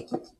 aqui.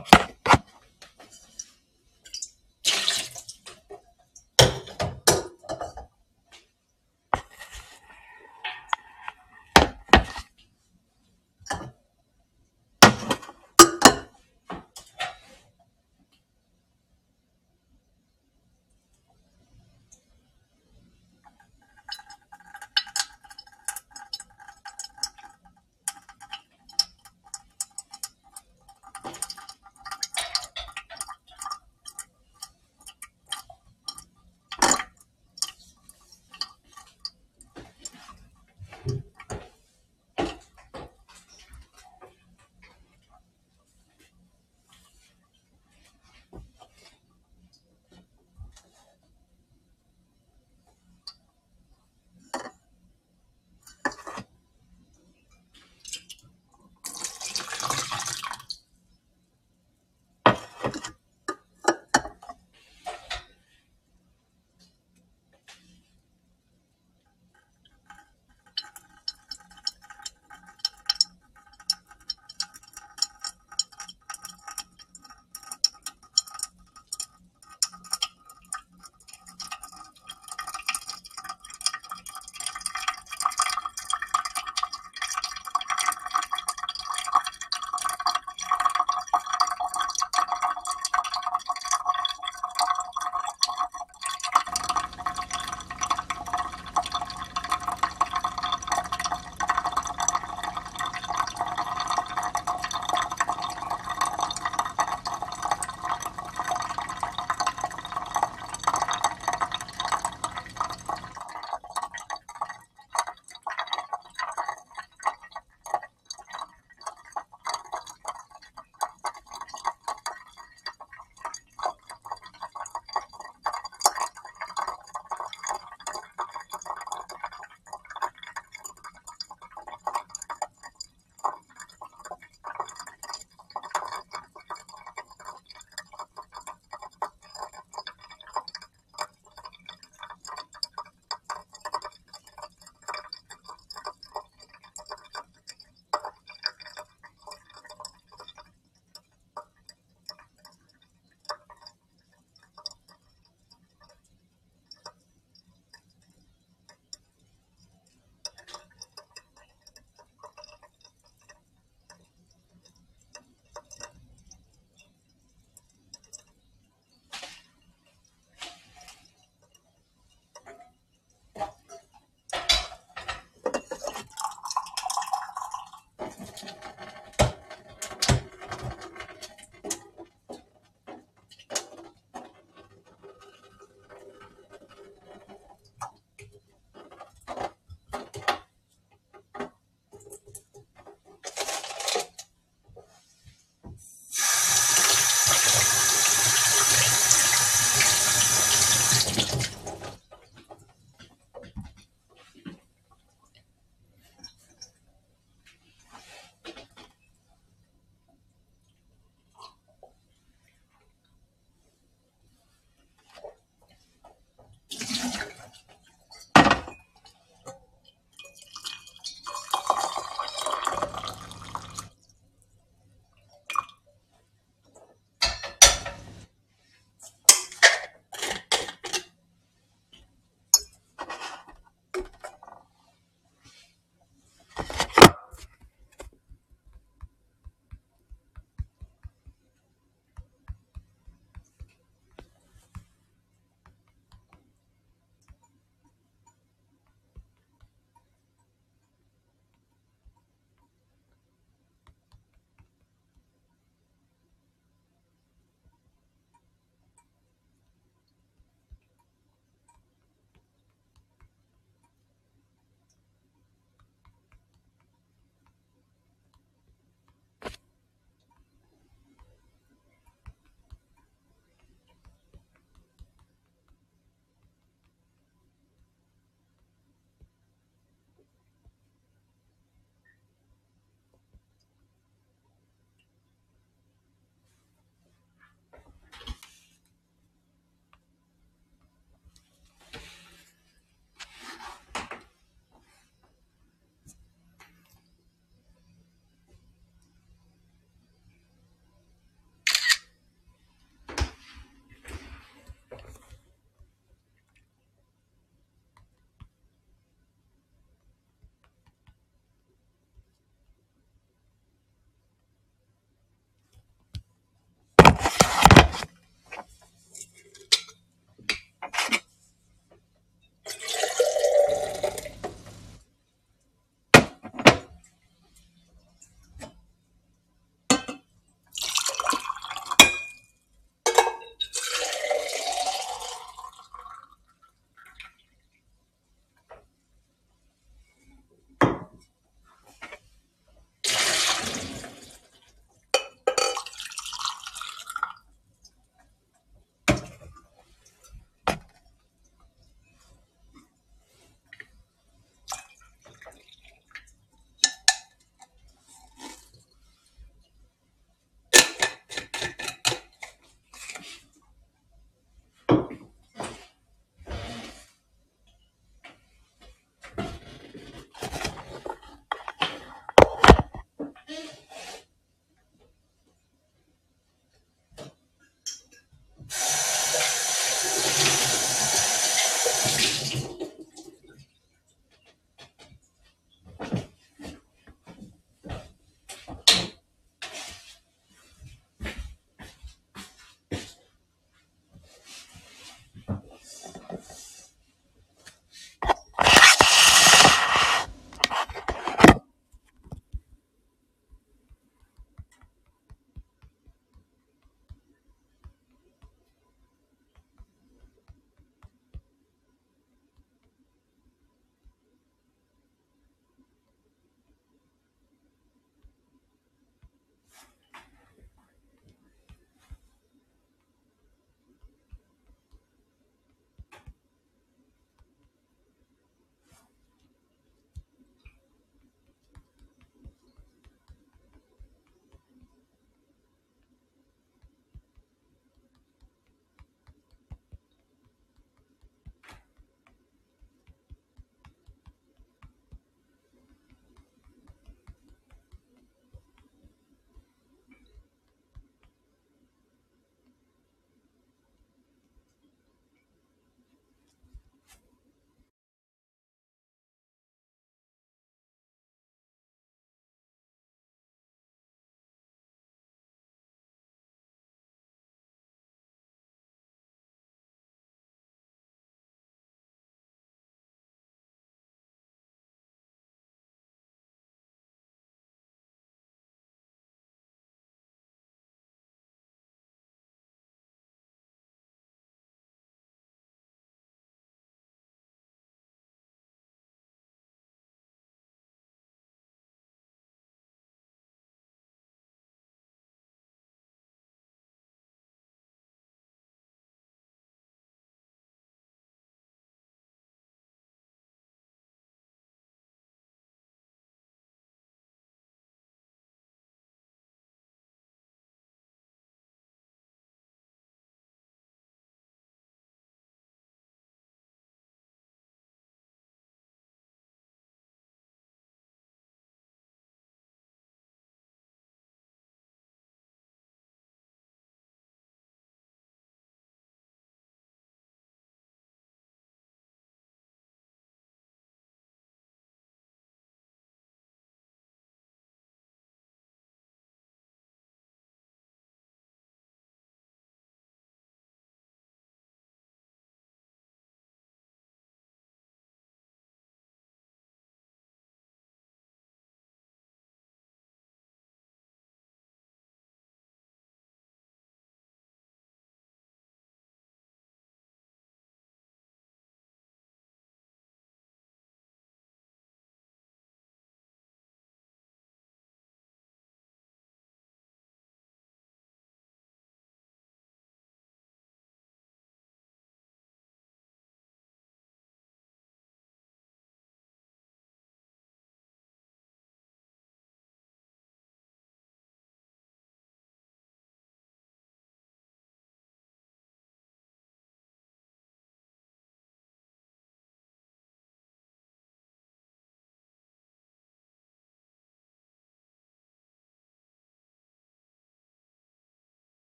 up.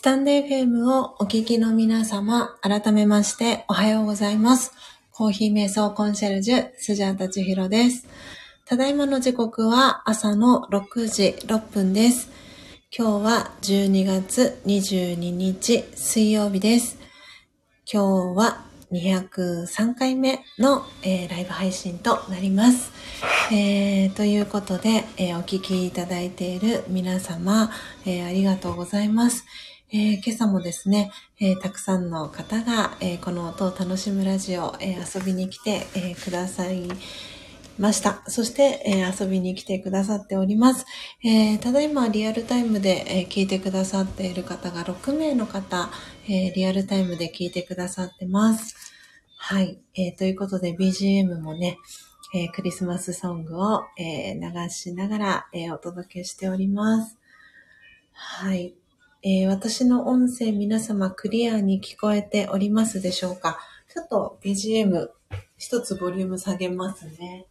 スタンデー FM をお聞きの皆様、改めましておはようございます。コーヒー瞑想コンシェルジュ、スジャータチヒロです。ただいまの時刻は朝の6時6分です。今日は12月22日水曜日です。今日は203回目の、えー、ライブ配信となります。えー、ということで、えー、お聞きいただいている皆様、えありがとうございます。え今朝もですね、えたくさんの方が、えこの音を楽しむラジオ、え遊びに来て、えくださいました。そして、え、遊びに来てくださっております。え、ただいまリアルタイムで、え、聞いてくださっている方が6名の方、えリアルタイムで聞いてくださってます。はい。えということで BGM もね、えクリスマスソングを、え流しながら、えお届けしております。はい。え私の音声皆様クリアに聞こえておりますでしょうか？ちょっと BGM 一つボリューム下げますね。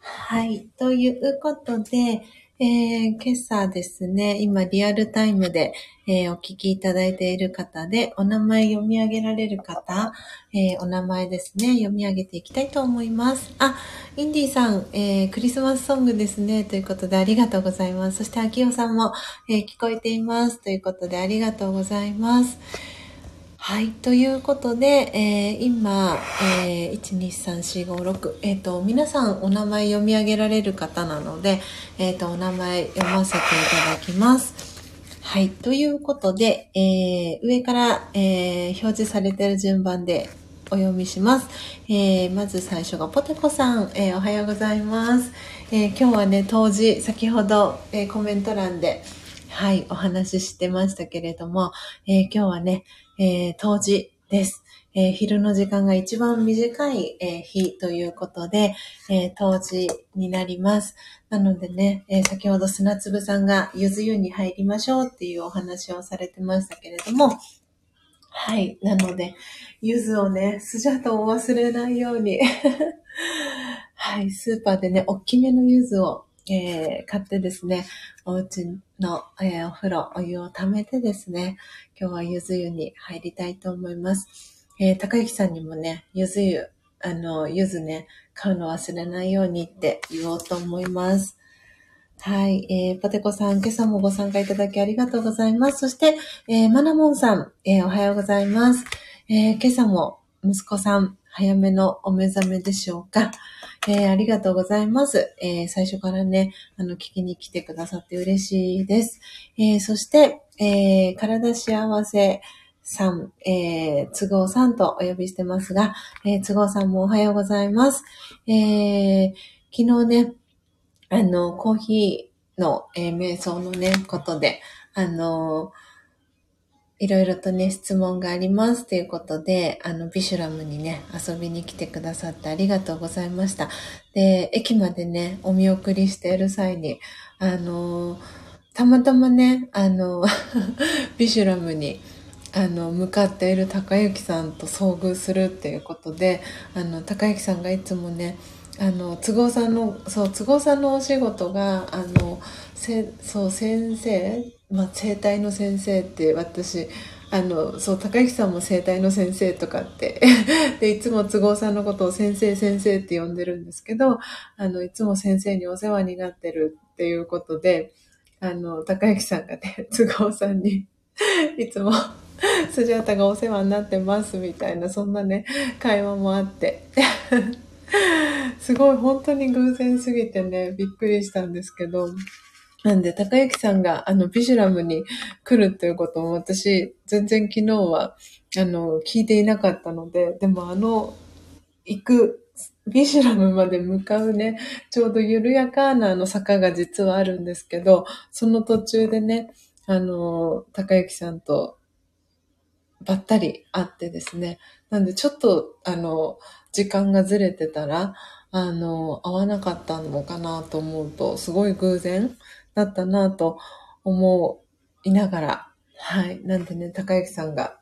はい。ということで、えー、今朝ですね、今リアルタイムで、えー、お聞きいただいている方で、お名前読み上げられる方、えー、お名前ですね、読み上げていきたいと思います。あ、インディさん、えー、クリスマスソングですね、ということでありがとうございます。そして、秋代さんも、え聞こえています、ということでありがとうございます。はい。ということで、えー、今、えー、1,2,3,4,5,6えっ、ー、と、皆さんお名前読み上げられる方なので、え、ー、と、お名前読ませていただきます。はい。ということで、えー、上から、えー、表示されている順番でお読みします。えー、まず最初がポテコさん、えー、おはようございます。えー、今日はね、当時、先ほど、え、コメント欄で、はい、お話ししてましたけれども、え、今日はね、えー、当時です。えー、昼の時間が一番短い、えー、日ということで、えー、当時になります。なのでね、え先ほど砂粒さんがゆず湯に入りましょうっていうお話をされてましたけれども、はい。なので、ゆずをね、スジャータを忘れないように はい。スーパーでね、大きめのゆずをえ、買ってですね、お家の、え、お風呂、お湯を溜めてですね、今日はゆず湯に入りたいと思います。えー、高幸さんにもね、ゆず湯、あの、ゆずね、買うの忘れないようにって言おうと思います。はい。えー、ポテコさん、今朝もご参加いただきありがとうございます。そして、えー、マナモンさん、えー、おはようございます。えー、今朝も息子さん、早めのお目覚めでしょうか。えー、ありがとうございます。えー、最初からね、あの、聞きに来てくださって嬉しいです。えー、そして、えー体幸せさん、えー都合さんとお呼びしてますが、えー都合さんもおはようございます。えー昨日ね、あの、コーヒーの、え瞑想のね、ことで、あのいろいろとね、質問がありますということで、あの、ビシュラムにね、遊びに来てくださってありがとうございました。で、駅までね、お見送りしている際に、あの、たまたまね、あの、ビシュラムに、あの、向かっている高幸さんと遭遇するっていうことで、あの、高幸さんがいつもね、あの、都合さんの、そう、都合さんのお仕事が、あの、せ、そう、先生まあ、生体の先生って私あのそう高木さんも生体の先生とかって でいつも都合さんのことを先生先生って呼んでるんですけどあのいつも先生にお世話になってるっていうことであの高之さんがね都合さんに いつもスジャータがお世話になってますみたいなそんなね会話もあって。すごい本当に偶然すぎてねびっくりしたんですけど。なんで、高幸さんが、あの、ビジュラムに来るっていうことも私、全然昨日は、あの、聞いていなかったので、でもあの、行く、ビジュラムまで向かうね、ちょうど緩やかなあの坂が実はあるんですけど、その途中でね、あの、高幸さんとばったり会ってですね。なんでちょっと、あの、時間がずれてたら、あの、会わなかったのかなと思うと、すごい偶然だったなと思いながら、はい。なんでね、高之さんが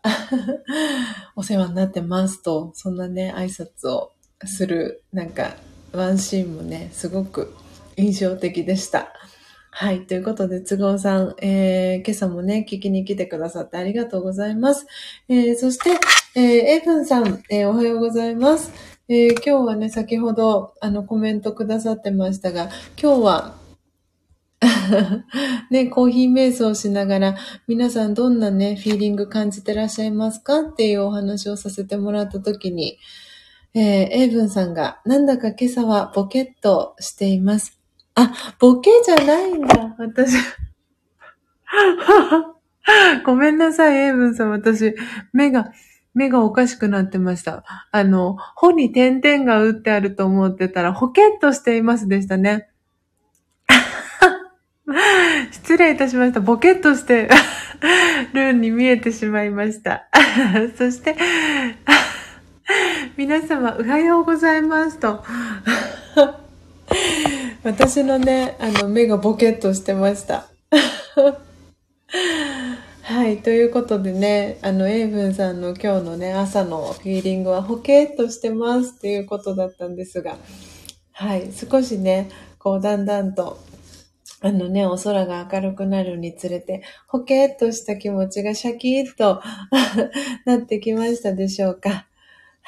お世話になってますと、そんなね、挨拶をする、なんか、ワンシーンもね、すごく、印象的でした。はい。ということで、都合さん、えー、今朝もね、聞きに来てくださってありがとうございます。えー、そして、えー、エブンさん、えー、おはようございます。えー、今日はね、先ほど、あの、コメントくださってましたが、今日は、ね、コーヒー瞑想しながら、皆さんどんなね、フィーリング感じてらっしゃいますかっていうお話をさせてもらったときに、えー、エイブンさんが、なんだか今朝はボケっとしています。あ、ボケじゃないんだ、私。ごめんなさい、エイブンさん。私、目が、目がおかしくなってました。あの、穂に点々が打ってあると思ってたら、ほけっとしていますでしたね。失礼いたしました。ボケっとしてるに見えてしまいました。そして、皆様、おはようございますと。私のね、あの、目がボケっとしてました。はい。ということでね、あの、エイブンさんの今日のね、朝のフィーリングはホケっとしてますっていうことだったんですが、はい。少しね、こう、だんだんと、あのね、お空が明るくなるにつれて、ホケっとした気持ちがシャキッとなってきましたでしょうか。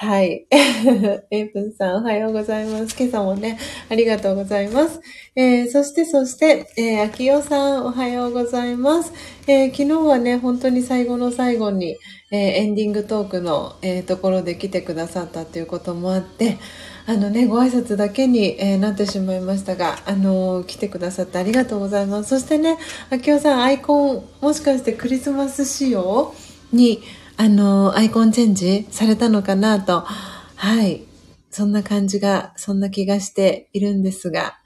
はい。エイプンさん、おはようございます。今朝もね、ありがとうございます。えー、そして、そして、えー、秋代さん、おはようございます。えー、昨日はね、本当に最後の最後に、えー、エンディングトークの、えー、ところで来てくださったということもあって、あのね、ご挨拶だけに、えー、なってしまいましたが、あのー、来てくださってありがとうございます。そしてね、秋代さん、アイコン、もしかしてクリスマス仕様に、あの、アイコンチェンジされたのかなと、はい。そんな感じが、そんな気がしているんですが、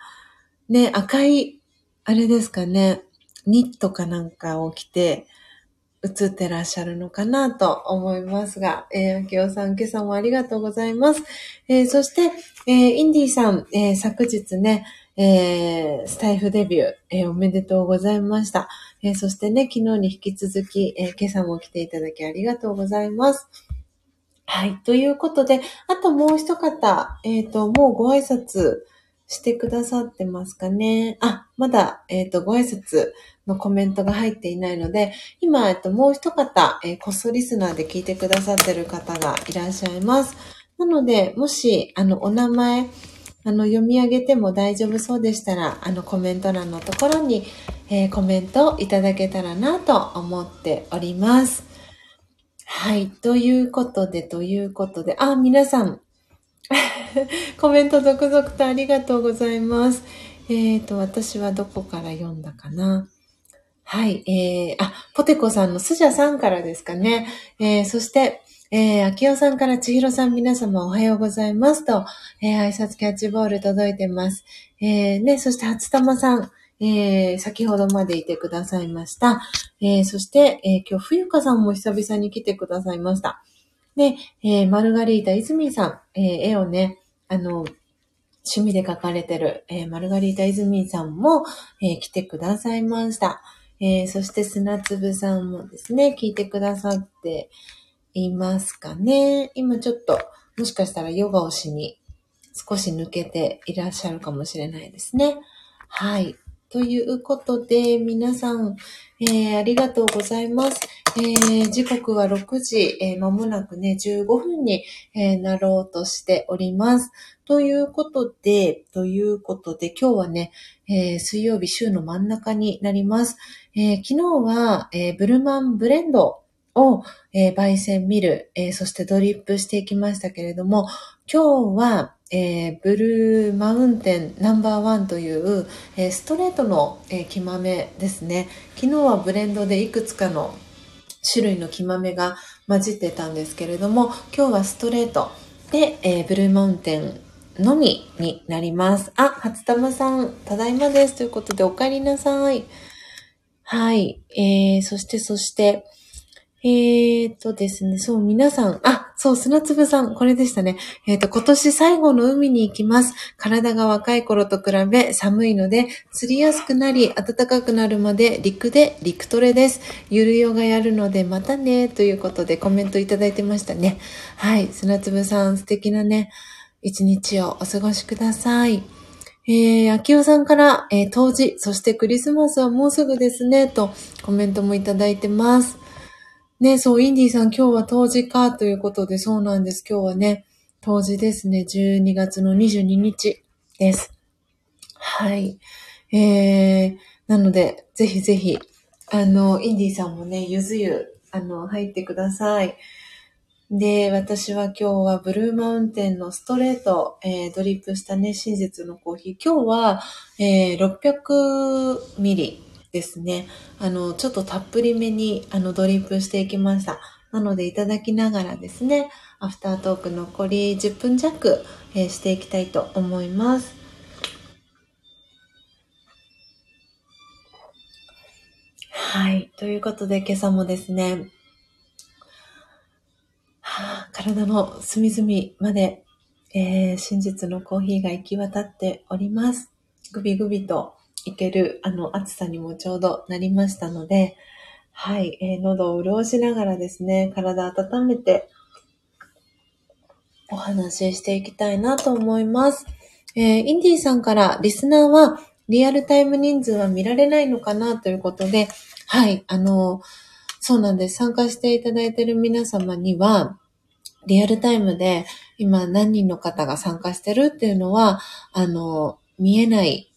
ね、赤い、あれですかね、ニットかなんかを着て、映ってらっしゃるのかなと思いますが、えー、秋尾さん、今朝もありがとうございます。えー、そして、えー、インディさん、えー、昨日ね、えー、スタイフデビュー、えー、おめでとうございました。えー、そしてね、昨日に引き続き、え今朝も来ていただきありがとうございます。はい。ということで、あともう一方、えっ、と、もうご挨拶してくださってますかね。あ、まだ、えっ、と、ご挨拶のコメントが入っていないので、今、えっと、もう一方、えこっそリスナーで聞いてくださってる方がいらっしゃいます。なので、もし、あの、お名前、あの、読み上げても大丈夫そうでしたら、あの、コメント欄のところに、えー、コメントいただけたらなと思っております。はい。ということで、ということで、あ、皆さん、コメント続々とありがとうございます。えっ、ー、と、私はどこから読んだかな。はい。えー、あ、ポテコさんのスジャさんからですかね。えー、そして、えー、秋代さんから千尋さん皆様おはようございますと、えー、挨拶キャッチボール届いてます。えー、ね、そして初玉さん、えー、先ほどまでいてくださいました。えー、そして、えー、今日冬香さんも久々に来てくださいました。で、えー、マルガリータ泉さん、えー、絵をね、あの、趣味で描かれてる、えー、マルガリータ泉さんも、えー、来てくださいました。えー、そして砂粒さんもですね、聞いてくださっていますかね。今ちょっと、もしかしたらヨガをしに少し抜けていらっしゃるかもしれないですね。はい。ということで、皆さん、えー、ありがとうございます。えー、時刻は6時、えー、間もなくね、15分に、えなろうとしております。ということで、ということで、今日はね、え水曜日週の真ん中になります。え昨日は、えブルマンブレンドを、え焙煎ミル、えそしてドリップしていきましたけれども、今日は、えー、ブルーマウンテンナンバーワンという、え、ストレートの、えー、木豆ですね。昨日はブレンドでいくつかの種類の木豆が混じってたんですけれども、今日はストレートで、え、ブルーマウンテンのみになります。あ、初玉さん、ただいまです。ということで、お帰りなさい。はい。えー、そして、そして、えーとですね、そう、皆さん、あ、そう、砂粒さん、これでしたね。えーと、今年最後の海に行きます。体が若い頃と比べ寒いので、釣りやすくなり、暖かくなるまで陸で陸トレです。ゆるヨガやるので、またね、ということでコメントいただいてましたね。はい、砂粒さん、素敵なね、一日をお過ごしください。えー、秋代さんから、えー、当時、そしてクリスマスはもうすぐですね、とコメントもいただいてます。ね、そう、インディーさん今日は当時かということで、そうなんです。今日はね、当時ですね、12月の22日です。はい。えー、なので、ぜひぜひ、あの、インディーさんもね、ゆず湯、あの、入ってください。で、私は今日はブルーマウンテンのストレート、えー、ドリップしたね、真実のコーヒー。今日は、えー、600ミリですね。あの、ちょっとたっぷりめに、あの、ドリップしていきました。なので、いただきながらですね、アフタートーク残り10分弱、えー、していきたいと思います。はい。ということで、今朝もですね、はあ、体の隅々まで、えー、真実のコーヒーが行き渡っております。ぐびぐびといける、あの、暑さにもちょうどなりましたので、はい、えー、喉を潤しながらですね、体温めて、お話ししていきたいなと思います。えー、インディーさんからリスナーはリアルタイム人数は見られないのかなということで、はい、あの、そうなんです。参加していただいている皆様には、リアルタイムで今何人の方が参加してるっていうのは、あの、見えない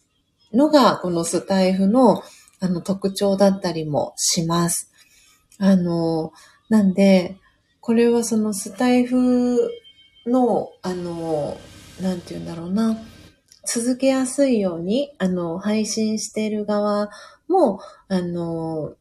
のが、このスタイフの、あの、特徴だったりもします。あの、なんで、これはそのスタイフの、あの、なんて言うんだろうな、続けやすいように、あの、配信している側も、あの、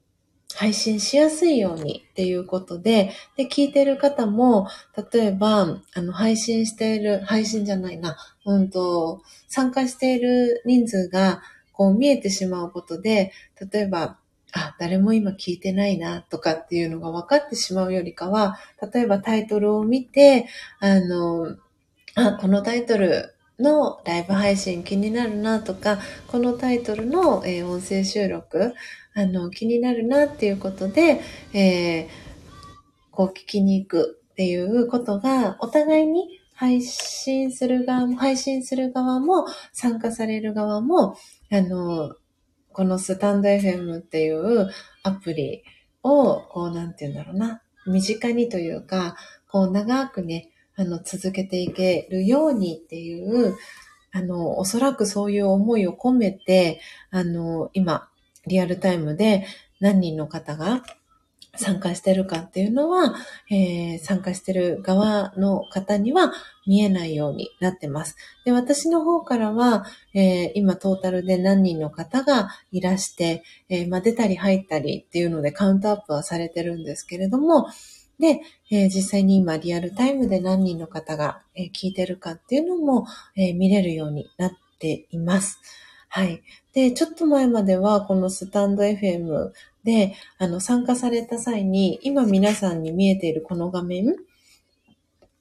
配信しやすいようにっていうことで、で、聞いてる方も、例えば、あの、配信している、配信じゃないな、うんと、参加している人数が、こう見えてしまうことで、例えば、あ、誰も今聞いてないなとかっていうのが分かってしまうよりかは、例えばタイトルを見て、あの、あ、このタイトルのライブ配信気になるなとか、このタイトルの、えー、音声収録、あの、気になるなっていうことで、えー、こう聞きに行くっていうことが、お互いに配信する側も、配信する側も、参加される側も、あの、このスタンド FM っていうアプリを、こう、なんて言うんだろうな、身近にというか、こう、長くね、あの、続けていけるようにっていう、あの、おそらくそういう思いを込めて、あの、今、リアルタイムで何人の方が参加してるかっていうのは、えー、参加してる側の方には見えないようになってます。で、私の方からは、えー、今トータルで何人の方がいらして、えー、まあ、出たり入ったりっていうのでカウントアップはされてるんですけれども、で、えー、実際に今リアルタイムで何人の方が、え、聞いてるかっていうのも、えー、見れるようになっています。はい。で、ちょっと前まではこのスタンド FM で、あの、参加された際に、今皆さんに見えているこの画面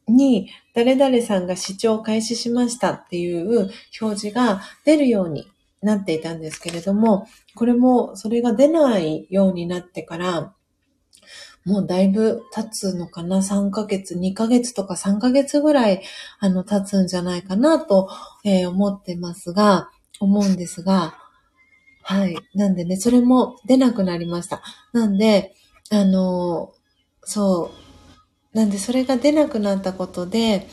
に、誰々さんが視聴開始しましたっていう表示が出るようになっていたんですけれども、これもそれが出ないようになってから、もうだいぶ経つのかな ?3 ヶ月、2ヶ月とか3ヶ月ぐらい、あの、経つんじゃないかなと、えー、思ってますが、思うんですが、はい。なんでね、それも出なくなりました。なんで、あの、そう。なんで、それが出なくなったことで、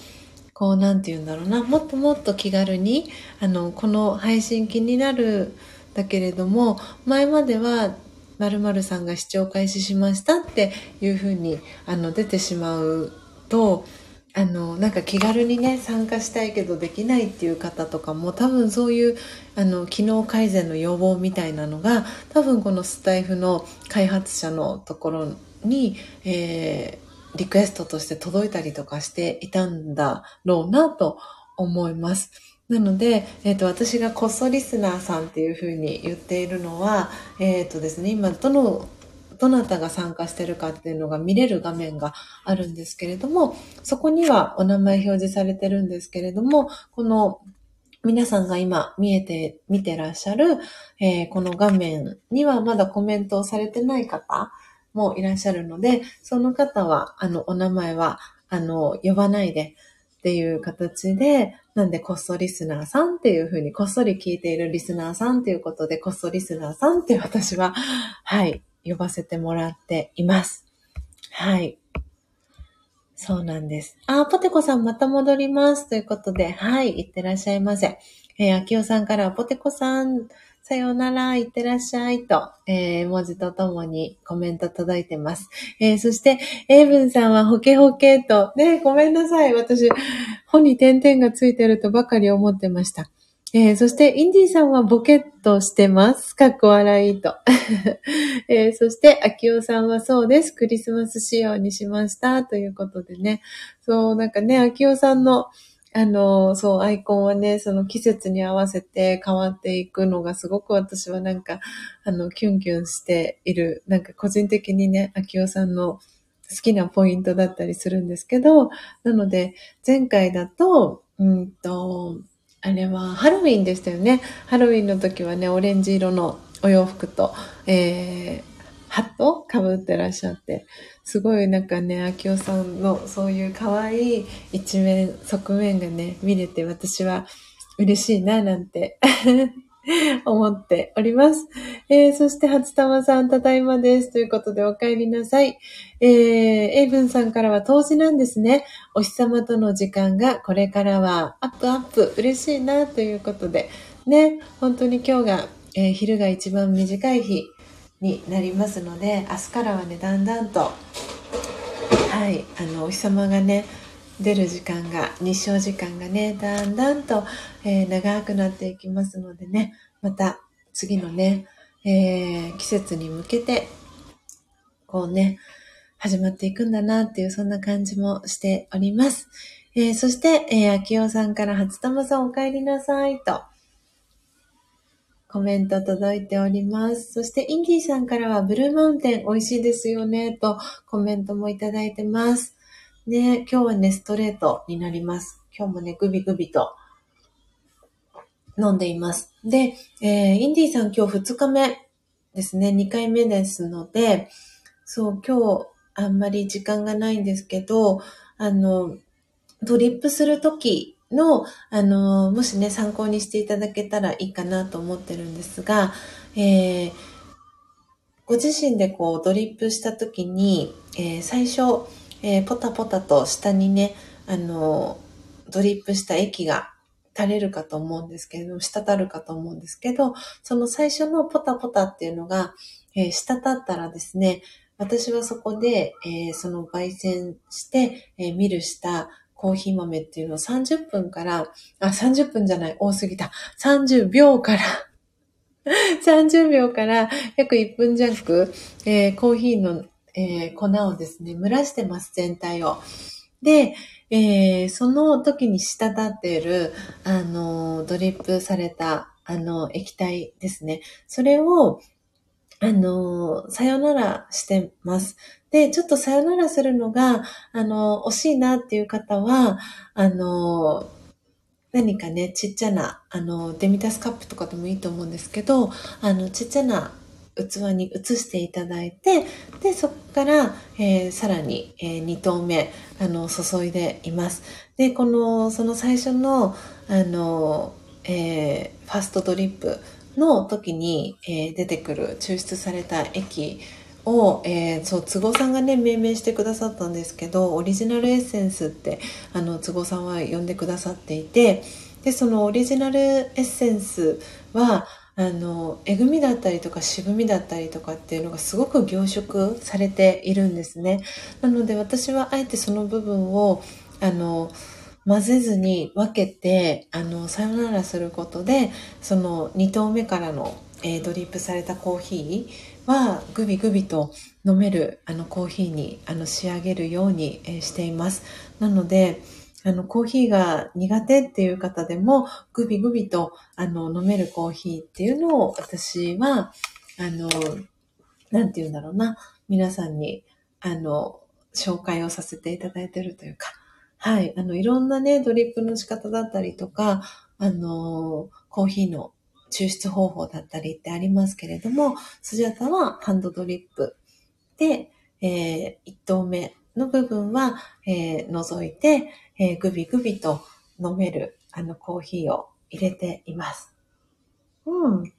こう、なんて言うんだろうな、もっともっと気軽に、あの、この配信気になるだけれども、前までは、〇〇さんが視聴開始しましたっていうふうに、あの、出てしまうと、あの、なんか気軽にね、参加したいけどできないっていう方とかも多分そういう、あの、機能改善の要望みたいなのが、多分このスタイフの開発者のところに、えー、リクエストとして届いたりとかしていたんだろうなと思います。なので、えっ、ー、と、私がこっそリスナーさんっていうふうに言っているのは、えっ、ー、とですね、今、どのどなたが参加してるかっていうのが見れる画面があるんですけれども、そこにはお名前表示されてるんですけれども、この皆さんが今見えて、見てらっしゃる、えー、この画面にはまだコメントをされてない方もいらっしゃるので、その方は、あの、お名前は、あの、呼ばないで、っていう形で、なんでこっそリスナーさんっていうふうに、こっそり聞いているリスナーさんっていうことで、こっそリスナーさんって私は、はい、呼ばせてもらっています。はい。そうなんです。あ、ポテコさんまた戻ります。ということで、はい、いってらっしゃいませ。えー、あきおさんからポテコさん、さようなら、いってらっしゃいと、えー、文字とともにコメント届いてます。えー、そして、エイブンさんはホケホケと、ね、ごめんなさい。私、本に点々がついてるとばかり思ってました。えー、そして、インディさんはボケっとしてます。かっこ笑いと。えー、そして、アキオさんはそうです。クリスマス仕様にしました。ということでね。そう、なんかね、アキオさんの、あの、そう、アイコンはね、その季節に合わせて変わっていくのがすごく私はなんか、あの、キュンキュンしている、なんか個人的にね、アキオさんの好きなポイントだったりするんですけど、なので、前回だと、うんと、あれはハロウィンでしたよね。ハロウィンの時はね、オレンジ色のお洋服と、えー、ハットかぶってらっしゃって、すごいなんかね、秋夫さんのそういう可愛い一面、側面がね、見れて私は嬉しいな、なんて 思っております。えー、そして、初玉さん、ただいまです。ということで、お帰りなさい。えー、エイブンさんからは当時なんですね。お日様との時間がこれからはアップアップ。嬉しいな、ということで。ね、本当に今日が、えー、昼が一番短い日になりますので、明日からはね、だんだんと、はい、あの、お日様がね、出る時間が、日照時間がね、だんだんと、えー、長くなっていきますのでね、また次のね、えー、季節に向けて、こうね、始まっていくんだなっていう、そんな感じもしております。えー、そして、えー、秋代さんから初玉さんお帰りなさいと、コメント届いております。そして、インディーさんからは、ブルーマウンテン美味しいですよね、とコメントもいただいてます。ね、今日はね、ストレートになります。今日もね、グビグビと飲んでいます。で、えー、インディーさん今日2日目ですね、2回目ですので、そう、今日あんまり時間がないんですけど、あの、ドリップするときの、あの、もしね、参考にしていただけたらいいかなと思ってるんですが、えー、ご自身でこうドリップしたときに、えー、最初、えー、ポタポタと下にね、あの、ドリップした液が垂れるかと思うんですけれども、滴るかと思うんですけど、その最初のポタポタっていうのが、えー、滴ったらですね、私はそこで、えー、その焙煎して、えー、ミルしたコーヒー豆っていうのを30分から、あ、30分じゃない、多すぎた。30秒から 30秒から約1分弱、えー、コーヒーのえー、粉をですね、蒸らしてます、全体を。で、えー、その時に滴っている、あの、ドリップされた、あの、液体ですね。それを、あの、さよならしてます。で、ちょっとさよならするのが、あの、惜しいなっていう方は、あの、何かね、ちっちゃな、あの、デミタスカップとかでもいいと思うんですけど、あの、ちっちゃな器に移していただいて、で、そこから、えー、さらに、えー、2投目、あの、注いでいます。で、この、その最初の、あの、えー、ファストドリップの時に、えー、出てくる抽出された液を、えー、そう、都合さんがね、命名してくださったんですけど、オリジナルエッセンスって、あの、都合さんは呼んでくださっていて、で、そのオリジナルエッセンスは、あのえぐみだったりとか渋みだったりとかっていうのがすごく凝縮されているんですね。なので私はあえてその部分をあの混ぜずに分けてあのさよならすることでその2投目からの、えー、ドリップされたコーヒーはグビグビと飲めるあのコーヒーにあの仕上げるように、えー、しています。なのであの、コーヒーが苦手っていう方でも、グビグビと、あの、飲めるコーヒーっていうのを、私は、あの、なんて言うんだろうな、皆さんに、あの、紹介をさせていただいてるというか、はい、あの、いろんなね、ドリップの仕方だったりとか、あの、コーヒーの抽出方法だったりってありますけれども、スジャタはハンドドリップで、えー、1投目の部分は、えー除いて、えーグビグビと飲める、あの、コーヒーを入れています。うん。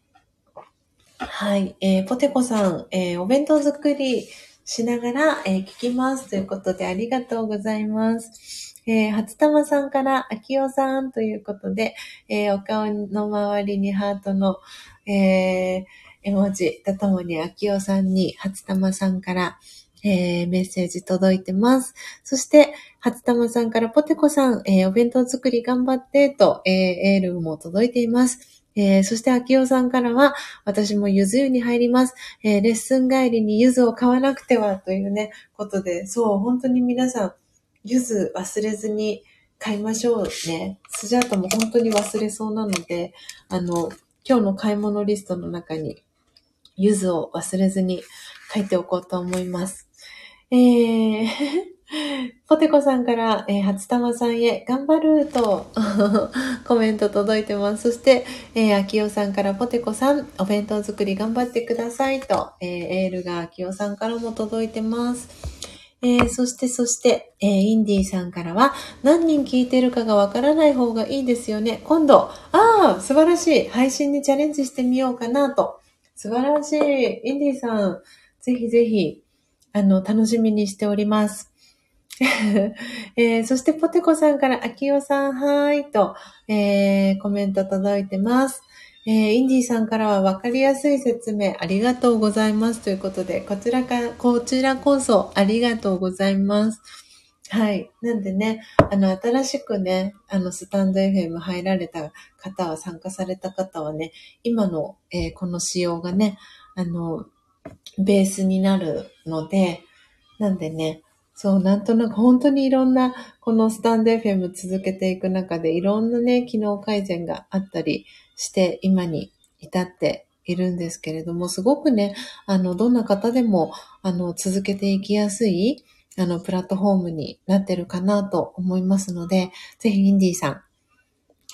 はい。えーポテコさん、えーお弁当作りしながら、えー聞きます。ということで、ありがとうございます。えー初玉さんから、あきおさんということで、えーお顔の周りにハートの、えー絵文字とともに、あきおさんに、初玉さんから、えーメッセージ届いてます。そして、初玉さんから、ポテコさん、えーお弁当作り頑張って、と、えーエールも届いています。えーそして、あきおさんからは、私もゆず湯に入ります。えーレッスン帰りにゆずを買わなくては、というね、ことで、そう、本当に皆さん、ゆず忘れずに買いましょうね。スジャータも本当に忘れそうなので、あの、今日の買い物リストの中に、ゆずを忘れずに書いておこうと思います。えー、ポテコさんから、えー初玉さんへ頑張ると コメント届いてます。そして、えー、秋代さんからポテコさん、お弁当作り頑張ってくださいと、えーエールが秋代さんからも届いてます。えーそして、そして、えーインディーさんからは、何人聞いてるかがわからない方がいいですよね。今度、ああ、素晴らしい。配信にチャレンジしてみようかなと。素晴らしい。インディーさん、ぜひぜひ、あの、楽しみにしております。えーそして、ポテコさんから、あきおさん、はーい、と、えーコメント届いてます。えーインディーさんからは分かりやすい説明ありがとうございますということで、こちらか、こちらこそありがとうございます。はい。なんでね、あの、新しくね、あの、スタンド FM 入られた方は、参加された方はね、今の、えーこの仕様がね、あの、ベースになるので、なんでね、そう、なんとなく本当にいろんな、このスタンド FM 続けていく中で、いろんなね、機能改善があったりして、今に至っているんですけれども、すごくね、あの、どんな方でも、あの、続けていきやすい、あの、プラットフォームになってるかなと思いますので、ぜひインディーさん、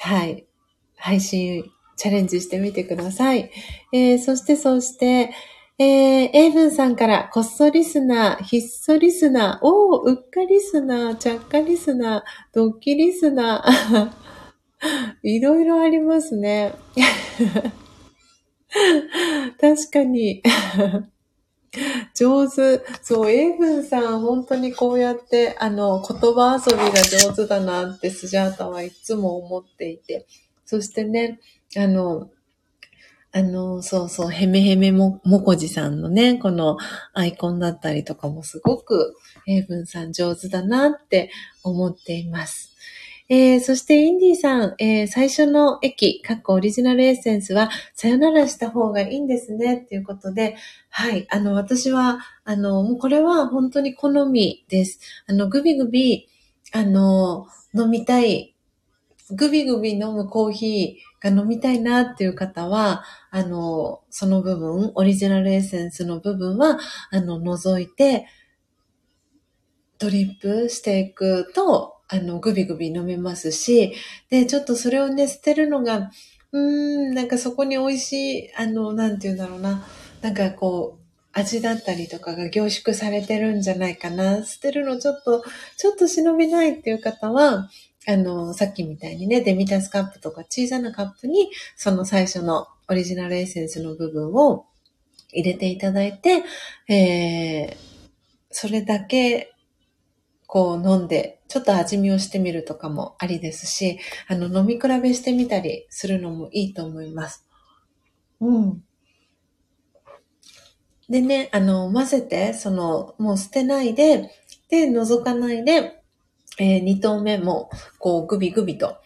はい、配信チャレンジしてみてください。えー、そして、そして、えー、エイブンさんから、こっそリスナー、ひっそリスナー、おー、うっかリスナー、ちゃっかリスナー、ドッキリスナー、いろいろありますね。確かに。上手。そう、エイブンさん、本当にこうやって、あの、言葉遊びが上手だなってスジャータはいつも思っていて。そしてね、あの、あの、そうそう、ヘメヘメも、もこじさんのね、このアイコンだったりとかもすごく、エイブンさん上手だなって思っています。えー、そしてインディさん、えー、最初の駅、かっこオリジナルエッセンスは、さよならした方がいいんですね、っていうことで、はい、あの、私は、あの、もうこれは本当に好みです。あの、グビグビ、あの、飲みたい、グビグビ飲むコーヒーが飲みたいなっていう方は、あの、その部分、オリジナルエッセンスの部分は、あの、除いて、ドリップしていくと、あの、グビグビ飲めますし、で、ちょっとそれをね、捨てるのが、うーん、なんかそこに美味しい、あの、なんて言うんだろうな、なんかこう、味だったりとかが凝縮されてるんじゃないかな。捨てるのちょっと、ちょっと忍びないっていう方は、あの、さっきみたいにね、デミタスカップとか小さなカップに、その最初のオリジナルエッセンスの部分を入れていただいて、えー、それだけ、こう飲んで、ちょっと味見をしてみるとかもありですし、あの、飲み比べしてみたりするのもいいと思います。うん。でね、あの、混ぜて、その、もう捨てないで、で、覗かないで、えー二頭目も、こう、グビグビと、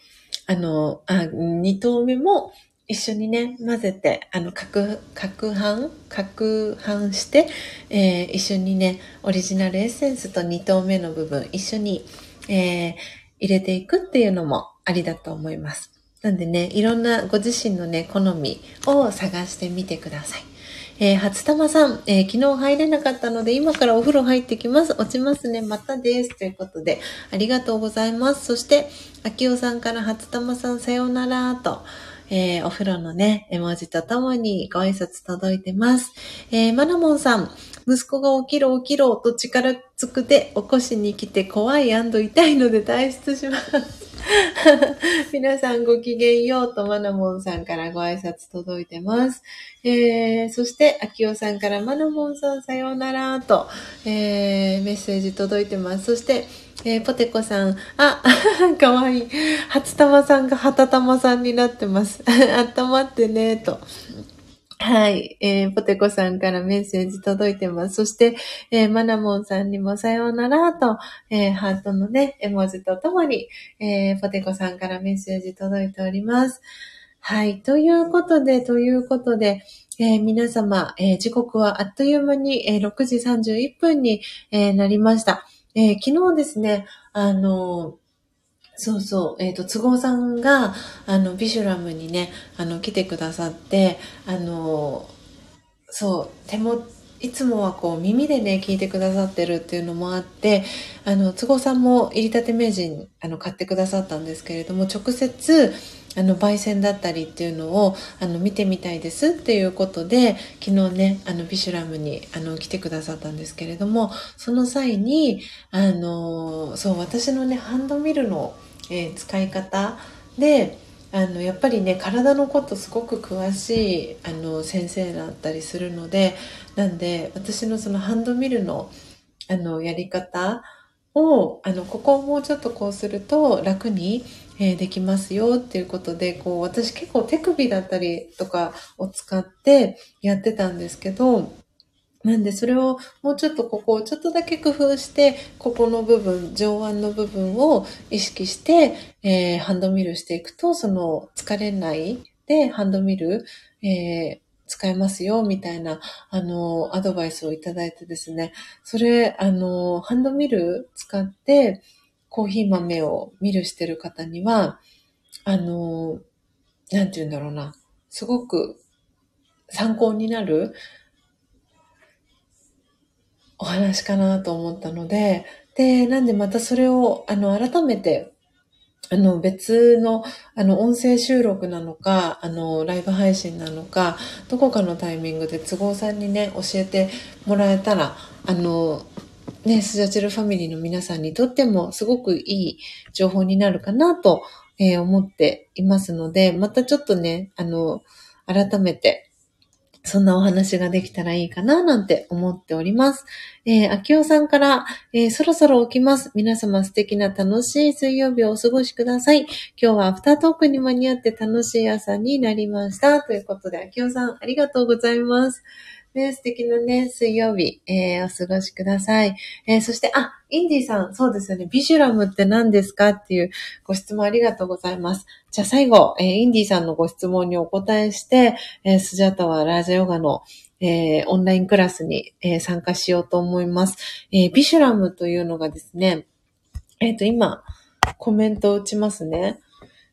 あの、あ、二頭目も一緒にね、混ぜて、あの、攪、攪拌攪拌して、えー一緒にね、オリジナルエッセンスと二頭目の部分、一緒に、えー入れていくっていうのもありだと思います。なんでね、いろんなご自身のね、好みを探してみてください。えー、初玉さん、えー昨日入れなかったので、今からお風呂入ってきます。落ちますね。またです。ということで、ありがとうございます。そして、秋尾さんから初玉さん、さようなら、と、えー、お風呂のね、絵文字とともにご挨拶届いてます。えー、マナモンさん、息子が起きろ起きろと力つくで起こしに来て怖い痛いので退出します。皆さんごきげんようとマナモンさんからご挨拶届いてます。えー、そして、アキオさんからマナモンさんさようならと、えー、メッセージ届いてます。そして、えー、ポテコさん、あ、かわいい。初玉さんがはたたまさんになってます。あったまってね、と。はい。えー、ポテコさんからメッセージ届いてます。そして、えー、マナモンさんにもさようならと、えー、ハートのね、絵文字とともに、えー、ポテコさんからメッセージ届いております。はい。ということで、ということで、えー、皆様、えー、時刻はあっという間に、えー、6時31分に、えー、なりました。えー、昨日ですね、あのそうそう、えっ、ー、と、都合さんが、あの、ビシュラムにね、あの、来てくださって、あの、そう、手も、いつもはこう耳でね、聞いてくださってるっていうのもあって、あの、都合さんも入りたて名人、あの、買ってくださったんですけれども、直接、あの、焙煎だったりっていうのを、あの、見てみたいですっていうことで、昨日ね、あの、ビシュラムに、あの、来てくださったんですけれども、その際に、あの、そう、私のね、ハンドミルの、えー、使い方であのやっぱりね体のことすごく詳しいあの先生だったりするのでなんで私のそのハンドミルのあのやり方をあのここをもうちょっとこうすると楽に、えー、できますよっていうことでこう私結構手首だったりとかを使ってやってたんですけどなんでそれをもうちょっとここをちょっとだけ工夫して、ここの部分、上腕の部分を意識して、えー、ハンドミルしていくと、その疲れないでハンドミル、えー、使えますよ、みたいな、あの、アドバイスをいただいてですね、それ、あの、ハンドミル使って、コーヒー豆をミルしてる方には、あの、なんて言うんだろうな、すごく参考になる、お話かなと思ったので、で、なんでまたそれを、あの、改めて、あの、別の、あの、音声収録なのか、あの、ライブ配信なのか、どこかのタイミングで都合さんにね、教えてもらえたら、あの、ね、スジャチルファミリーの皆さんにとってもすごくいい情報になるかなと、えー、思っていますので、またちょっとね、あの、改めて、そんなお話ができたらいいかななんて思っております。えー、秋尾さんから、えー、そろそろ起きます。皆様素敵な楽しい水曜日をお過ごしください。今日はアフタートークに間に合って楽しい朝になりました。ということで、秋尾さんありがとうございます。ね、素敵なね、水曜日、えー、お過ごしください。えー、そして、あ、インディさん、そうですよね。ビジュラムって何ですかっていうご質問ありがとうございます。じゃあ最後、えー、インディさんのご質問にお答えして、えー、スジャタワラージャヨガのえー、オンラインクラスに、えー、参加しようと思います。えー、ビシュラムというのがですね、えっ、と、今、コメントを打ちますね。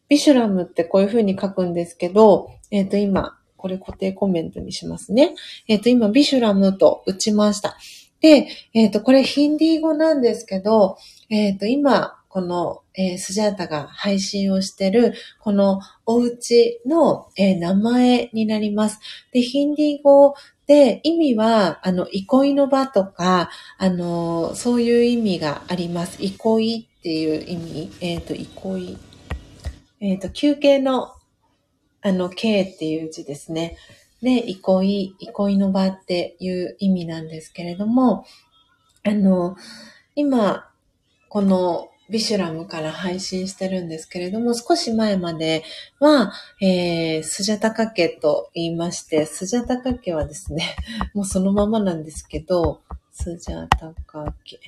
ビシュラムってこういう風に書くんですけど、えっ、と、今、これ固定コメントにしますね。えっ、と、今、ビシュラムと打ちました。で、えっ、と、これヒンディー語なんですけど、えっ、と、今、この、えー、スジャータが配信をしてる、このお家の、えー、名前になります。で、ヒンディー語で、意味は、あの、憩いの場とか、あの、そういう意味があります。憩いっていう意味。えっ、ー、と、憩い。えっ、ー、と、休憩の、あの、憩っていう字ですね。で、憩い、憩いの場っていう意味なんですけれども、あの、今、このビシュラムから配信してるんですけれども、少し前までは、えー、スジャタカ家と言いまして、スジャタカ家はですね、もうそのままなんですけど、スジャタカ家。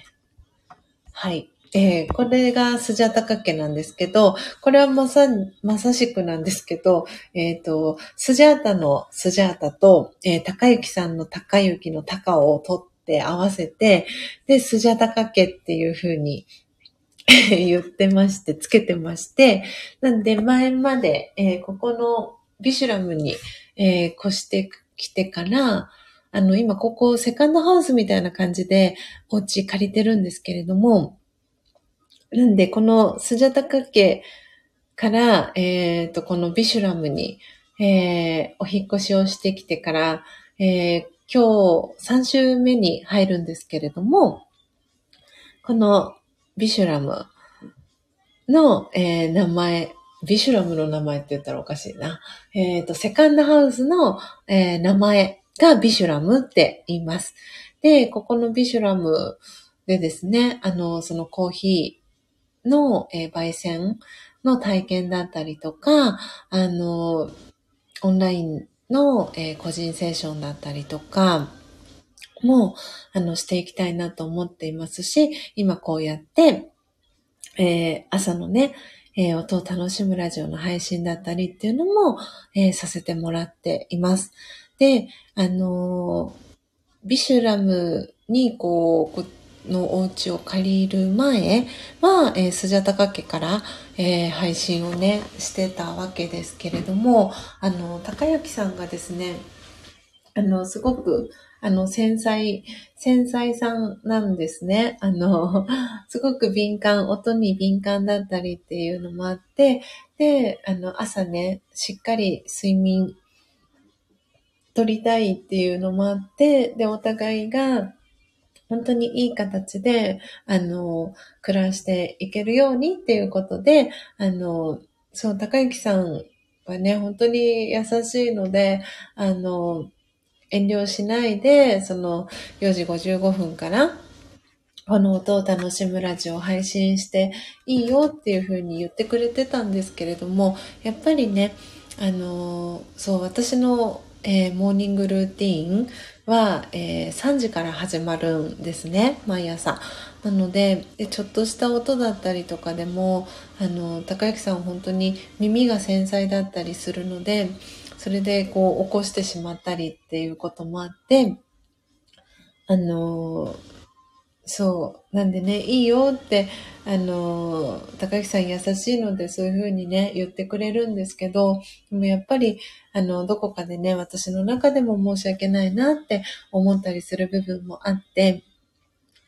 はい。えー、これがスジャタカ家なんですけど、これはまさ、まさしくなんですけど、えっ、ー、と、スジャータのスジャータと、えー、高雪さんの高雪の高を取って合わせて、で、スジャタカ家っていう風に 言ってまして、つけてまして、なんで前まで、え、ここのビシュラムに、え、越してきてから、あの、今ここセカンドハウスみたいな感じでお家借りてるんですけれども、なんでこのスジャタカ家から、えっ、ー、と、このビシュラムに、えー、お引越しをしてきてから、えー、今日3週目に入るんですけれども、このビシュラムの、えー、名前、ビシュラムの名前って言ったらおかしいな。えっ、ー、と、セカンドハウスの、えー、名前がビシュラムって言います。で、ここのビシュラムでですね、あの、そのコーヒーの、えー、焙煎の体験だったりとか、あの、オンラインの、えー、個人セッションだったりとか、も、あの、していきたいなと思っていますし、今こうやって、えー、朝のね、えー、音を楽しむラジオの配信だったりっていうのも、えー、させてもらっています。で、あのビシュラムにこう、のお家を借りる前は、えー、スジャタカ家から、えー、配信をね、してたわけですけれども、あの、高幸さんがですね、あの、すごく、あの、繊細、繊細さんなんですね。あの、すごく敏感、音に敏感だったりっていうのもあって、で、あの、朝ね、しっかり睡眠取りたいっていうのもあって、で、お互いが、本当にいい形で、あの、暮らしていけるようにっていうことで、あの、そう、高幸さんはね、本当に優しいので、あの、遠慮しないで、その4時55分から、この音を楽しむラジオを配信していいよっていうふうに言ってくれてたんですけれども、やっぱりね、あの、そう、私の、えー、モーニングルーティーンは、えー、3時から始まるんですね、毎朝。なので、ちょっとした音だったりとかでも、あの、高之さん本当に耳が繊細だったりするので、それでこう起こしてしまったりっていうこともあって、あの、そう。なんでね、いいよって、あの、高木さん優しいのでそういうふうにね、言ってくれるんですけど、でもやっぱり、あの、どこかでね、私の中でも申し訳ないなって思ったりする部分もあって、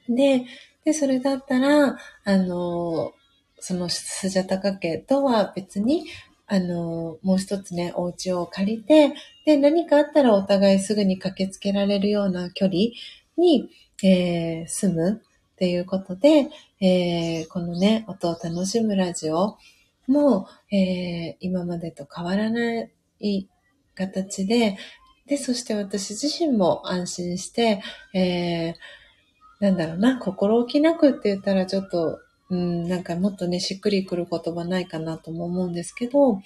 で、で、それだったら、あの、そのスジャタカ家とは別に、あの、もう一つね、お家を借りて、で、何かあったらお互いすぐに駆けつけられるような距離に、えー、住むっていうことで、えー、このね、音を楽しむラジオも、えー、今までと変わらない形で、で、そして私自身も安心して、えー、なんだろうな、心置きなくって言ったらちょっと、うん、なんかもっとね、しっくりくる言葉ないかなとも思うんですけど、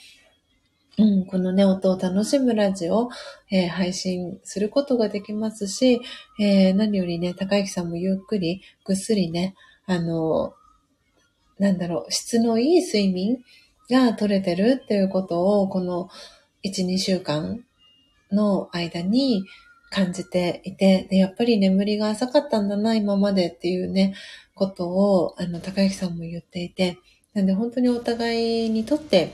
うん、このね、音を楽しむラジオ、えー、配信することができますし、えー、何よりね、高幸さんもゆっくり、ぐっすりね、あの、なんだろう、質のいい睡眠が取れてるっていうことを、この1、2週間の間に感じていて、で、やっぱり眠りが浅かったんだな、今までっていうね、ことを、あの、高幸さんも言っていて、なんで本当にお互いにとって、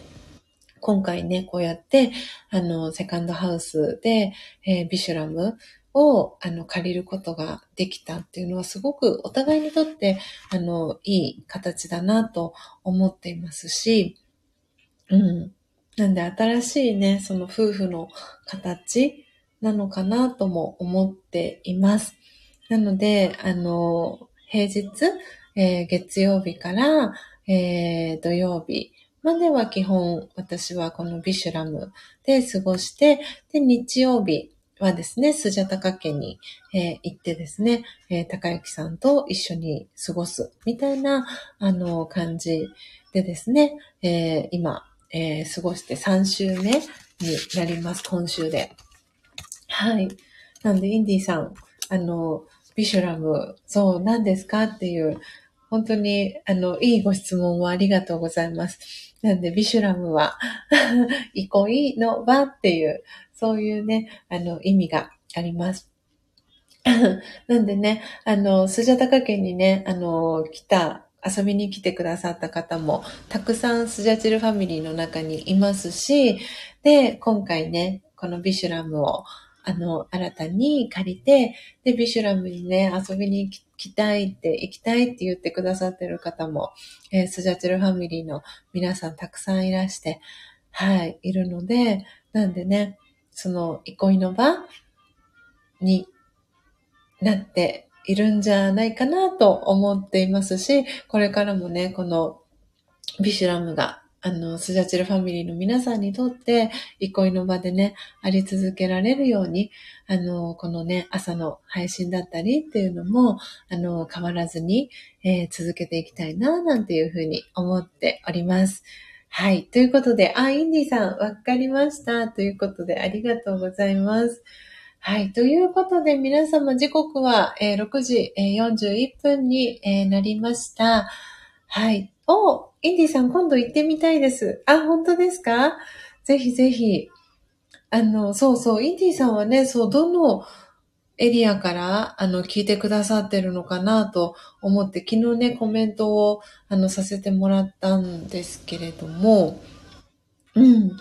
今回ね、こうやって、あの、セカンドハウスで、えー、ビシュラムを、あの、借りることができたっていうのはすごくお互いにとって、あの、いい形だなと思っていますし、うん。なんで新しいね、その夫婦の形なのかなとも思っています。なので、あの、平日、えー、月曜日から、えー、土曜日までは基本私はこのビシュラムで過ごして、で、日曜日はですね、スジャタカ家に、えー、行ってですね、えー、高幸さんと一緒に過ごすみたいな、あの、感じでですね、えー、今、えー、過ごして3週目になります、今週で。はい。なんで、インディさん、あの、ビシュラム、そう、何ですかっていう、本当に、あの、いいご質問をありがとうございます。なんで、ビシュラムは 憩いの場っていう、そういうね、あの、意味があります。なんでね、あの、スジャタカ家にね、あの、来た、遊びに来てくださった方も、たくさんスジャチルファミリーの中にいますし、で、今回ね、このビシュラムを、あの、新たに借りて、で、ビシュラムにね、遊びに来てきたいって、行きたいって言ってくださってる方も、えー、スジャチルファミリーの皆さんたくさんいらして、はい、いるので、なんでね、その憩いの場になっているんじゃないかなと思っていますし、これからもね、このビシュラムがあの、スジャチルファミリーの皆さんにとって、憩いの場でね、あり続けられるように、あの、このね、朝の配信だったりっていうのも、あの、変わらずに、えー、続けていきたいな、なんていうふうに思っております。はい。ということで、あ、インディさん、わかりました。ということで、ありがとうございます。はい。ということで、皆様、時刻は、えー、6時、えー、41分に、えー、なりました。はい。お、インディさん今度行ってみたいです。あ、本当ですか？ぜひぜひ。あの、そうそう、インディさんはね、そう、どのエリアから、あの、聞いてくださってるのかなと思って、昨日ね、コメントを、あの、させてもらったんですけれども、うん。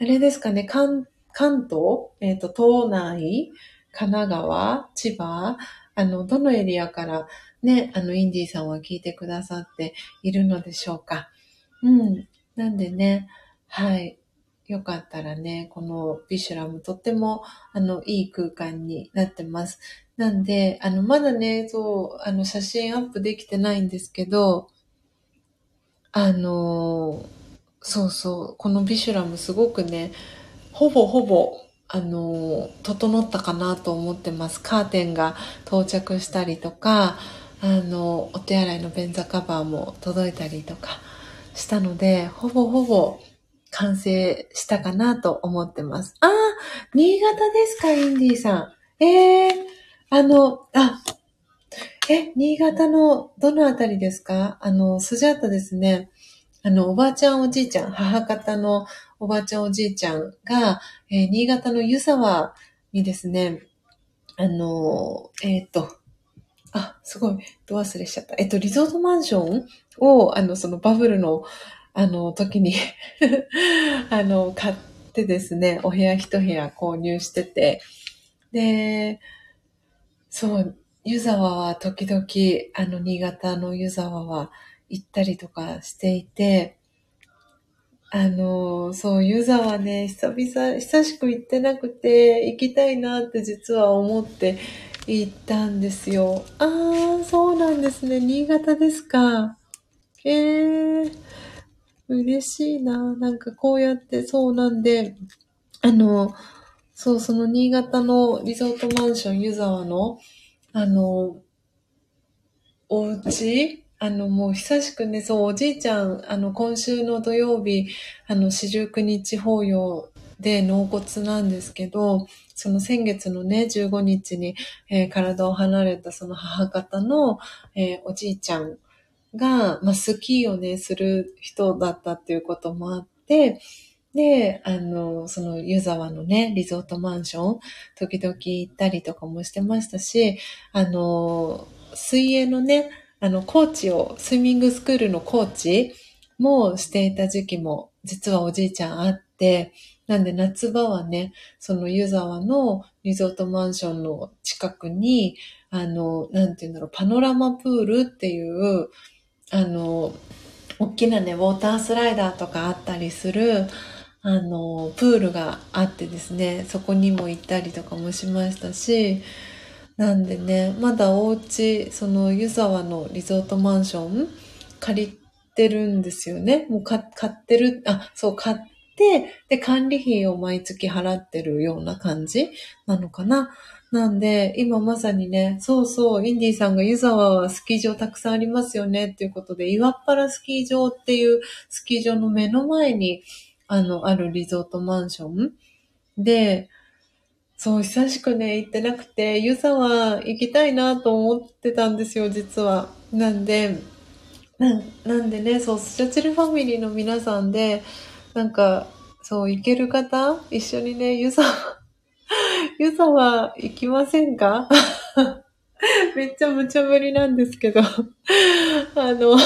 あれですかね、関、関東？えっ、ー、と、東内神奈川千葉？あの、どのエリアからね、あの、インディーさんは聞いてくださっているのでしょうか。うん。なんでね、はい。よかったらね、このビシュラムとっても、あの、いい空間になってます。なんで、あの、まだね、そう、あの、写真アップできてないんですけど、あの、そうそう、このビシュラムすごくね、ほぼほぼあの、整ったかなと思ってます。カーテンが到着したりとか、あの、お手洗いの便座カバーも届いたりとかしたので、ほぼほぼ完成したかなと思ってます。ああ、新潟ですか、インディーさん。ええー、あの、あ、え、新潟のどのあたりですか？あの、スジャータですね。あの、おばあちゃんおじいちゃん、母方のおばあちゃんおじいちゃんが、えー、新潟の湯沢にですね、あの、えっ、ー、と、あ、すごい、ど忘れしちゃった。えっと、リゾートマンションを、あの、そのバブルの、あの、時に あの、買ってですね、お部屋一部屋購入してて、で、そう、湯沢は時々、あの、新潟の湯沢は、行ったりとかしていて、あの、そう、ユーザーはね、久々、久しく行ってなくて、行きたいなって実は思って行ったんですよ。ああ、そうなんですね。新潟ですか。ええー、嬉しいな。なんかこうやって、そうなんで、あの、そう、その新潟のリゾートマンション湯沢の、あの、お家あの、もう久しくね、そう、おじいちゃん、あの、今週の土曜日、あの、四十九日法要で納骨なんですけど、その先月のね、15日に、えー、体を離れたその母方の、えー、おじいちゃんが、まあ、スキーをね、する人だったっていうこともあって、で、あの、その湯沢のね、リゾートマンション、時々行ったりとかもしてましたし、あの、水泳のね、あの、コーチを、スイミングスクールのコーチもしていた時期も、実はおじいちゃんあって、なんで夏場はね、その湯沢のリゾートマンションの近くに、あの、なんて言うんだろう、パノラマプールっていう、あの、大きなね、ウォータースライダーとかあったりする、あの、プールがあってですね、そこにも行ったりとかもしましたし、なんでね、まだお家、その湯沢のリゾートマンション借りてるんですよね。もう買ってる、あ、そう、買って、で、管理費を毎月払ってるような感じなのかな。なんで、今まさにね、そうそう、インディーさんが湯沢はスキー場たくさんありますよねっていうことで、岩っ原スキー場っていうスキー場の目の前に、あの、あるリゾートマンションで、そう、久しくね、行ってなくて、湯沢行きたいなと思ってたんですよ、実は。なんで、ななんでね、そう、スチャチルファミリーの皆さんで、なんか、そう、行ける方？一緒にね、湯沢、湯沢行きませんか？めっちゃ無茶ぶりなんですけど。あの、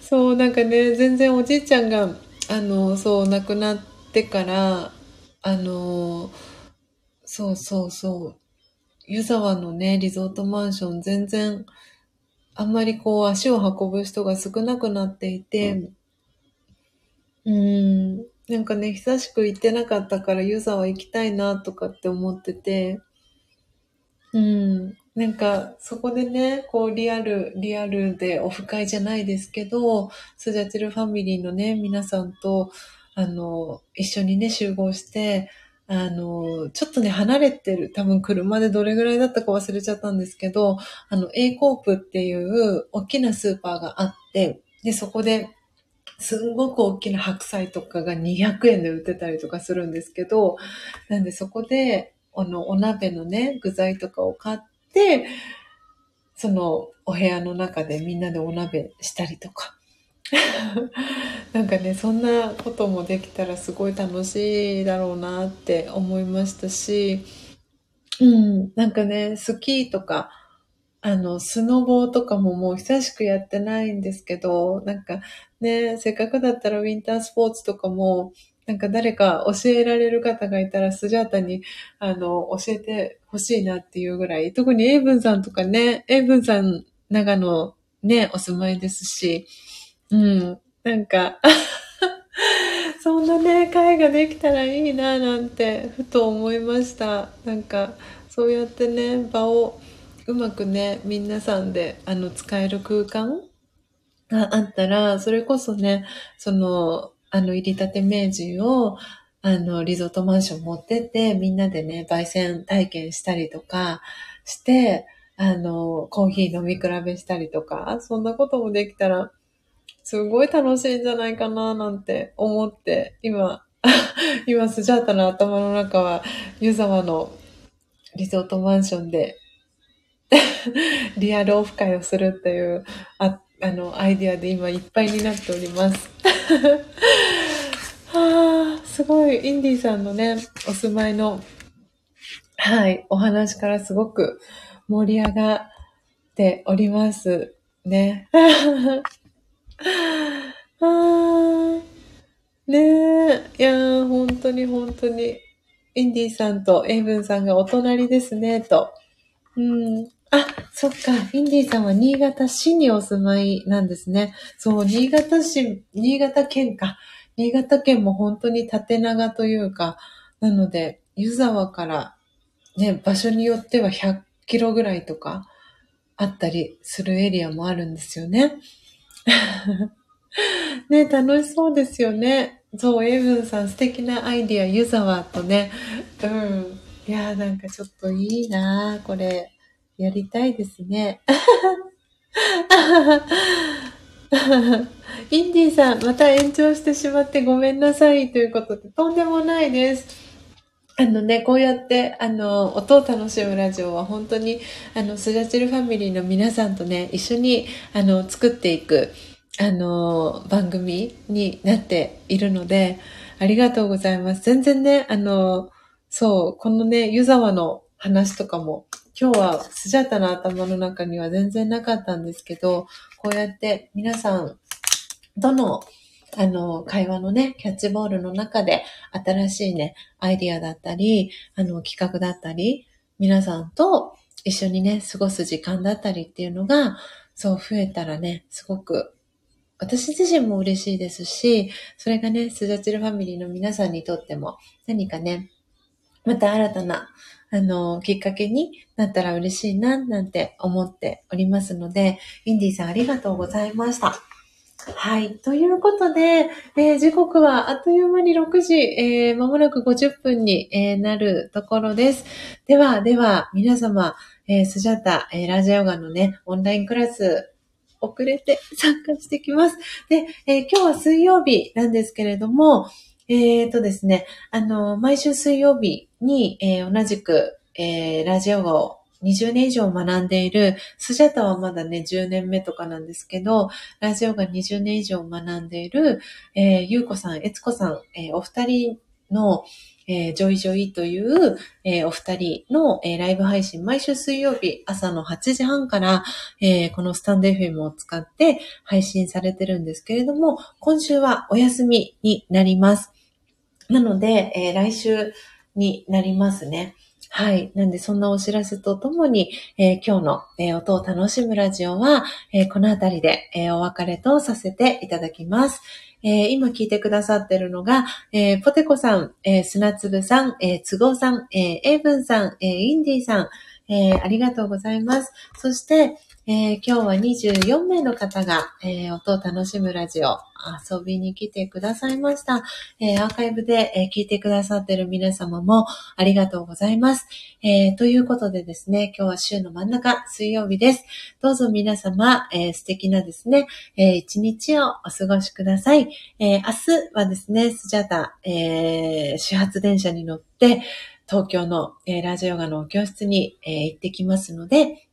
そう、なんかね、全然おじいちゃんが、あの、そう、亡くなってから、あの、そうそうそう。湯沢のね、リゾートマンション全然、あんまりこう足を運ぶ人が少なくなっていて、うん、うん。なんかね、久しく行ってなかったから湯沢行きたいなとかって思ってて、うん、なんかそこでね、こうリアル、リアルでオフ会じゃないですけど、スジャチルファミリーのね、皆さんと、あの、一緒にね、集合して、あの、ちょっとね、離れてる、多分車でどれぐらいだったか忘れちゃったんですけど、あの、A コープっていう大きなスーパーがあって、で、そこで、すんごく大きな白菜とかが200円で売ってたりとかするんですけど、なんでそこで、あの、お鍋のね、具材とかを買って、その、お部屋の中でみんなでお鍋したりとか、なんかね、そんなこともできたらすごい楽しいだろうなって思いましたし、うん、なんかね、スキーとか、あの、スノボーとかももう久しくやってないんですけど、なんかね、せっかくだったらウィンタースポーツとかも、なんか誰か教えられる方がいたらスジャータに、あの、教えてほしいなっていうぐらい、特にエイブンさんとかね、エイブンさん長野ね、お住まいですし、うん。なんか そんなね、会ができたらいいな、なんて、ふと思いました。なんか、そうやってね、場をうまくね、皆さんで、あの、使える空間？があったら、それこそね、その、あの、入りたて名人を、あの、リゾートマンション持ってって、みんなでね、焙煎体験したりとかして、あの、コーヒー飲み比べしたりとか、そんなこともできたら、すごい楽しいんじゃないかななんて思って、今、今スジャータの頭の中は、湯沢のリゾートマンションでリアルオフ会をするっていう、ああの、アイディアで今いっぱいになっております。はあ、すごい、インディさんのね、お住まいの、はい、お話からすごく盛り上がっておりますね。ああ、ねえ。いやー、本当に本当に。インディさんとエイブンさんがお隣ですね、と。うん。あ、そっか。インディーさんは新潟市にお住まいなんですね。そう、新潟市、新潟県か。新潟県も本当に縦長というか、なので、湯沢からね、場所によっては100キロぐらいとかあったりするエリアもあるんですよね。ね、楽しそうですよね。そう、エイブンさん素敵なアイディア、湯沢とね。うん。いやーなんかちょっといいなこれ。やりたいですね。インディーさん、また延長してしまってごめんなさいということで、とんでもないです。あのね、こうやって、あの、音を楽しむラジオは本当に、あの、スジャチルファミリーの皆さんとね、一緒に、あの、作っていく、あの、番組になっているので、ありがとうございます。全然ね、あの、そう、このね、湯沢の話とかも、今日はスジャタの頭の中には全然なかったんですけど、こうやって皆さん、どのあの、会話のね、キャッチボールの中で、新しいね、アイディアだったり、あの、企画だったり、皆さんと一緒にね、過ごす時間だったりっていうのが、そう増えたらね、すごく、私自身も嬉しいですし、それがね、スジャチルファミリーの皆さんにとっても、何かね、また新たな、あの、きっかけになったら嬉しいな、なんて思っておりますので、インディさんありがとうございました。はい。ということで、えー、時刻はあっという間に6時、えー、まもなく50分に、えー、なるところです。では、では、皆様、えー、スジャタ、えー、ラジオガのね、オンラインクラス、遅れて参加してきます。で、えー、今日は水曜日なんですけれども、えっ、ー、とですね、あの、毎週水曜日に、えー、同じく、えー、ラジオを20年以上学んでいる、スジャタはまだね、10年目とかなんですけど、ラジオが20年以上学んでいる、えー、ゆうこさん、えつこさん、えー、お二人の、えー、ジョイジョイという、えー、お二人の、えー、ライブ配信、毎週水曜日朝の8時半から、えー、このスタンド FM を使って配信されてるんですけれども、今週はお休みになります。なので、えー、来週になりますね。はい。なんで、そんなお知らせとともに、えー、今日の、えー、音を楽しむラジオは、えー、このあたりで、えお別れとさせていただきます。え今聞いてくださってるのが、えポテコさん、え砂粒さん、え都合さん、えエイブンさん、えインディさん、えありがとうございます。そして、えー、今日は24名の方が、えー、音を楽しむラジオ遊びに来てくださいました。えー、アーカイブで、え聞いてくださってる皆様もありがとうございます。えということでですね、今日は週の真ん中、水曜日です。どうぞ皆様、え素敵なですね、え一日をお過ごしください。え明日はですね、スジャタ、え始発電車に乗って、東京の、えラジオガの教室に、え行ってきますので、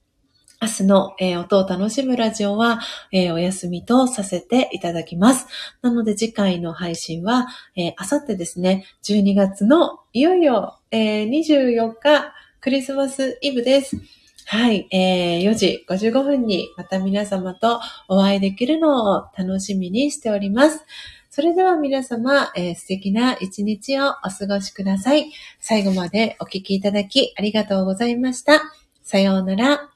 明日の、えー、音を楽しむラジオは、えー、お休みとさせていただきます。なので次回の配信は、えー、あさってですね、12月のいよいよ、えー、24日クリスマスイブです。はい、えー、4時55分にまた皆様とお会いできるのを楽しみにしております。それでは皆様、えー、素敵な一日をお過ごしください。最後までお聴きいただきありがとうございました。さようなら。